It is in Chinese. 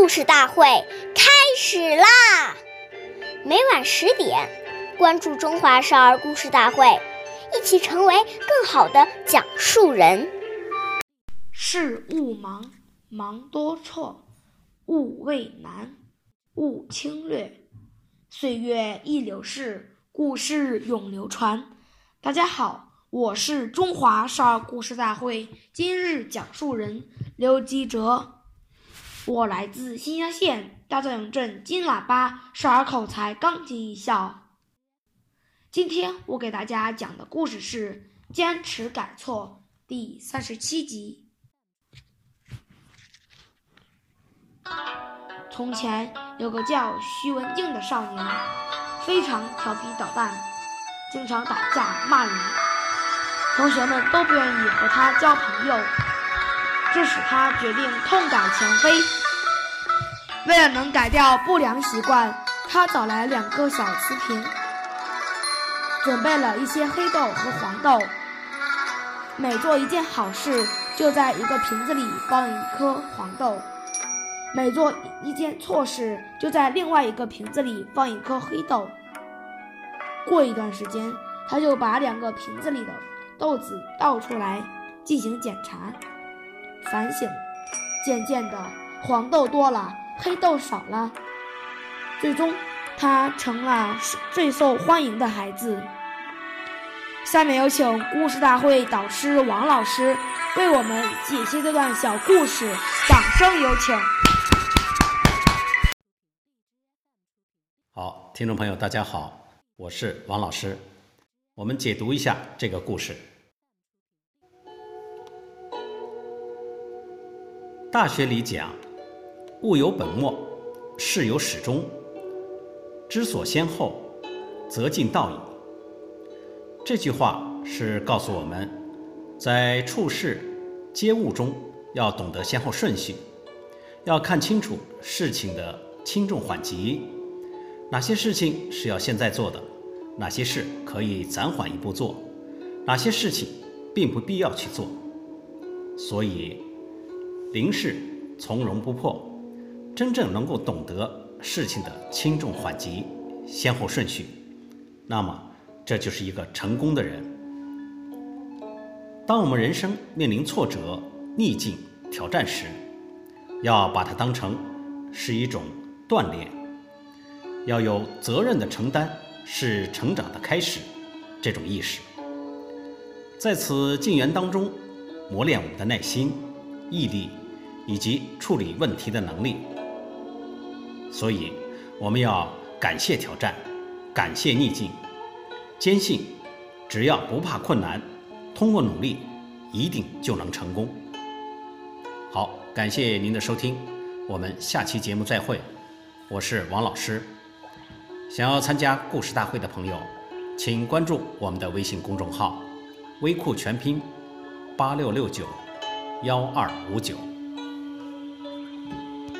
故事大会开始啦！每晚十点，关注《中华少儿故事大会》，一起成为更好的讲述人。事勿忙，忙多错；勿畏难，勿轻略。岁月易流逝，故事永流传。大家好，我是中华少儿故事大会今日讲述人刘基哲。我来自新乡县大枣营镇金喇叭少儿口才钢琴艺校。今天我给大家讲的故事是《坚持改错》第三十七集。从前有个叫徐文静的少年，非常调皮捣蛋，经常打架骂人，同学们都不愿意和他交朋友。这使他决定痛改前非。为了能改掉不良习惯，他找来两个小瓷瓶，准备了一些黑豆和黄豆。每做一件好事，就在一个瓶子里放一颗黄豆；每做一件错事，就在另外一个瓶子里放一颗黑豆。过一段时间，他就把两个瓶子里的豆子倒出来进行检查。反省，渐渐的，黄豆多了，黑豆少了。最终，他成了最受欢迎的孩子。下面有请故事大会导师王老师为我们解析这段小故事，掌声有请。好，听众朋友，大家好，我是王老师，我们解读一下这个故事。大学里讲“物有本末，事有始终，知所先后，则近道矣”。这句话是告诉我们，在处事接物中要懂得先后顺序，要看清楚事情的轻重缓急，哪些事情是要现在做的，哪些事可以暂缓一步做，哪些事情并不必要去做。所以。临事从容不迫，真正能够懂得事情的轻重缓急、先后顺序，那么这就是一个成功的人。当我们人生面临挫折、逆境、挑战时，要把它当成是一种锻炼，要有责任的承担是成长的开始，这种意识，在此静缘当中磨练我们的耐心、毅力。以及处理问题的能力，所以我们要感谢挑战，感谢逆境，坚信只要不怕困难，通过努力一定就能成功。好，感谢您的收听，我们下期节目再会。我是王老师。想要参加故事大会的朋友，请关注我们的微信公众号“微库全拼八六六九幺二五九”。